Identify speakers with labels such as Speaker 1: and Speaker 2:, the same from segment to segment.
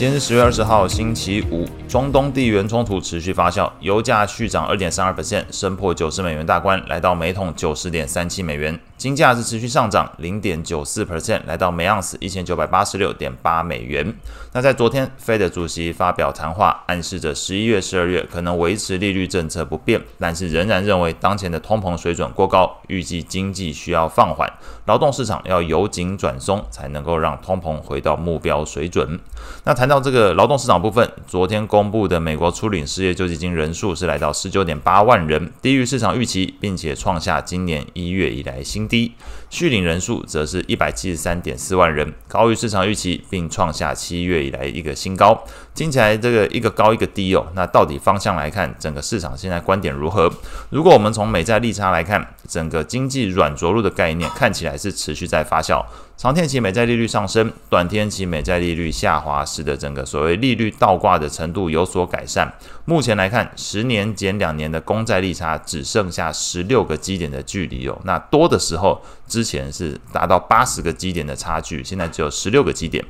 Speaker 1: 今天是十月二十号，星期五。中东地缘冲突持续发酵，油价续涨二点三二分，现升破九十美元大关，来到每桶九十点三七美元。金价是持续上涨零点九四 percent，来到每盎司一千九百八十六点八美元。那在昨天，Fed 主席发表谈话，暗示着十一月、十二月可能维持利率政策不变，但是仍然认为当前的通膨水准过高，预计经济需要放缓，劳动市场要由紧转松，才能够让通膨回到目标水准。那谈到这个劳动市场部分，昨天公布的美国初领失业救济金人数是来到十九点八万人，低于市场预期，并且创下今年一月以来新低。续领人数则是一百七十三点四万人，高于市场预期，并创下七月以来一个新高。听起来这个一个高一个低哦，那到底方向来看，整个市场现在观点如何？如果我们从美债利差来看，整个经济软着陆的概念看起来是持续在发酵。长天期美债利率上升，短天期美债利率下滑，使得整个所谓利率倒挂的程度有所改善。目前来看，十年减两年的公债利差只剩下十六个基点的距离哦。那多的时候，后之前是达到八十个基点的差距，现在只有十六个基点。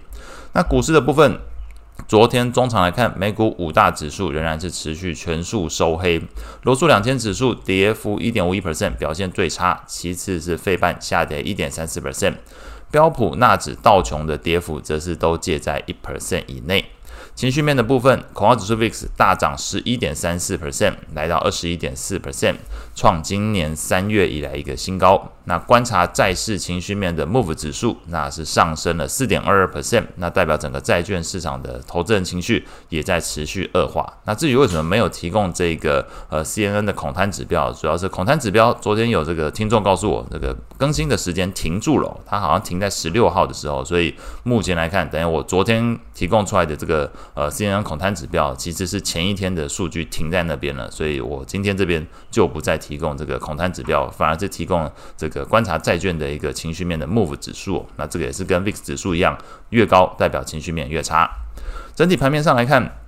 Speaker 1: 那股市的部分，昨天中场来看，美股五大指数仍然是持续全数收黑，罗素两千指数跌幅一点五一 percent，表现最差，其次是费半下跌一点三四 percent。标普、纳指、道琼的跌幅则是都介在一 percent 以内。情绪面的部分，恐慌指数 VIX 大涨十一点三四 percent，来到二十一点四 percent，创今年三月以来一个新高。那观察债市情绪面的 MOVE 指数，那是上升了四点二二 percent，那代表整个债券市场的投资人情绪也在持续恶化。那至于为什么没有提供这个呃 CNN 的恐贪指标，主要是恐贪指标昨天有这个听众告诉我，这个更新的时间停住了，它好像停在十六号的时候，所以目前来看，等于我昨天提供出来的这个呃 CNN 恐滩指标，其实是前一天的数据停在那边了，所以我今天这边就不再提供这个恐滩指标，反而是提供这个。观察债券的一个情绪面的 MOVE 指数，那这个也是跟 VIX 指数一样，越高代表情绪面越差。整体盘面上来看，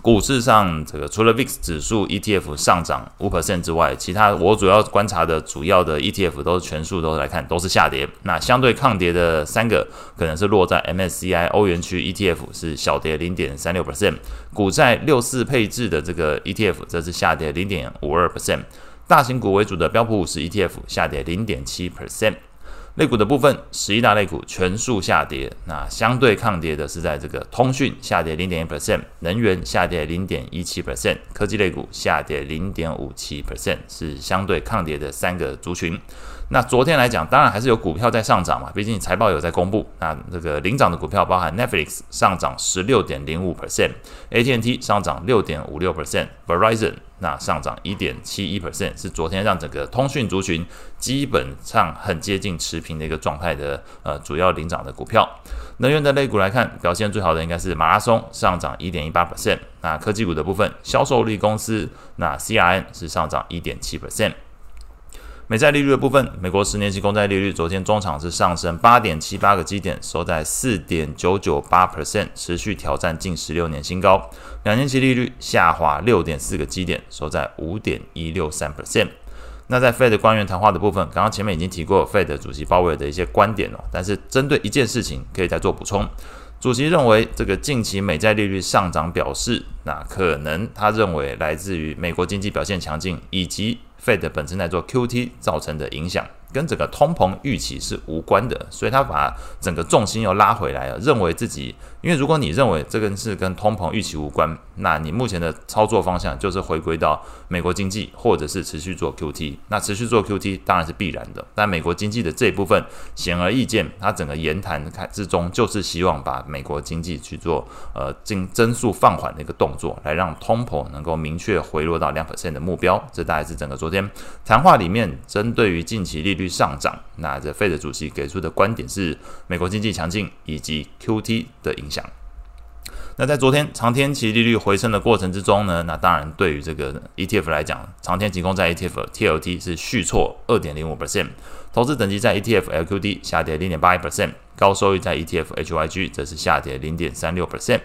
Speaker 1: 股市上这个除了 VIX 指数 ETF 上涨五 percent 之外，其他我主要观察的主要的 ETF 都是全数都来看都是下跌。那相对抗跌的三个可能是落在 MSCI 欧元区 ETF 是小跌零点三六 percent，股债六四配置的这个 ETF 则是下跌零点五二 percent。大型股为主的标普五十 ETF 下跌零点七 percent，类股的部分，十一大类股全数下跌。那相对抗跌的是在这个通讯下跌零点一 percent，能源下跌零点一七 percent，科技类股下跌零点五七 percent，是相对抗跌的三个族群。那昨天来讲，当然还是有股票在上涨嘛，毕竟财报有在公布。那这个领涨的股票包含 Netflix 上涨十六点零五 percent，AT&T 上涨六点五六 percent，Verizon 那上涨一点七一 percent，是昨天让整个通讯族群基本上很接近持平的一个状态的呃主要领涨的股票。能源的类股来看，表现最好的应该是马拉松上涨一点一八 percent。那科技股的部分，销售力公司那 CRN 是上涨一点七 percent。美债利率的部分，美国十年期公债利率昨天中场是上升八点七八个基点，收在四点九九八 percent，持续挑战近十六年新高。两年期利率下滑六点四个基点，收在五点一六三 percent。那在 Fed 官员谈话的部分，刚刚前面已经提过 Fed 主席鲍威尔的一些观点了，但是针对一件事情可以再做补充。主席认为，这个近期美债利率上涨表示，那可能他认为来自于美国经济表现强劲以及。Fed 本身在做 QT 造成的影响。跟整个通膨预期是无关的，所以他把整个重心又拉回来了，认为自己，因为如果你认为这个是跟通膨预期无关，那你目前的操作方向就是回归到美国经济，或者是持续做 QT。那持续做 QT 当然是必然的，但美国经济的这一部分显而易见，它整个言谈开之中就是希望把美国经济去做呃进增速放缓的一个动作，来让通膨能够明确回落到两 percent 的目标。这大概是整个做昨天谈话里面针对于近期利率上涨，那这费德主席给出的观点是美国经济强劲以及 QT 的影响。那在昨天长天期利率回升的过程之中呢，那当然对于这个 ETF 来讲，长天期供在 ETF TLT 是续挫二点零五 percent，投资等级在 ETF LQD 下跌零点八一 percent，高收益在 ETF HYG 则是下跌零点三六 percent。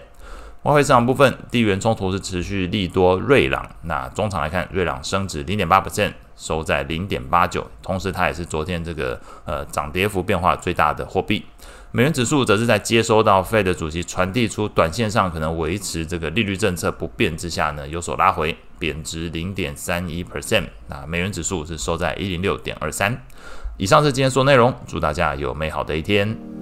Speaker 1: 外汇市场部分，地缘冲突是持续利多瑞郎。那中场来看，瑞郎升值零点八 percent，收在零点八九。同时，它也是昨天这个呃涨跌幅变化最大的货币。美元指数则是在接收到 Fed 主席传递出短线上可能维持这个利率政策不变之下呢，有所拉回，贬值零点三一 percent。那美元指数是收在一零六点二三。以上是今天所内容，祝大家有美好的一天。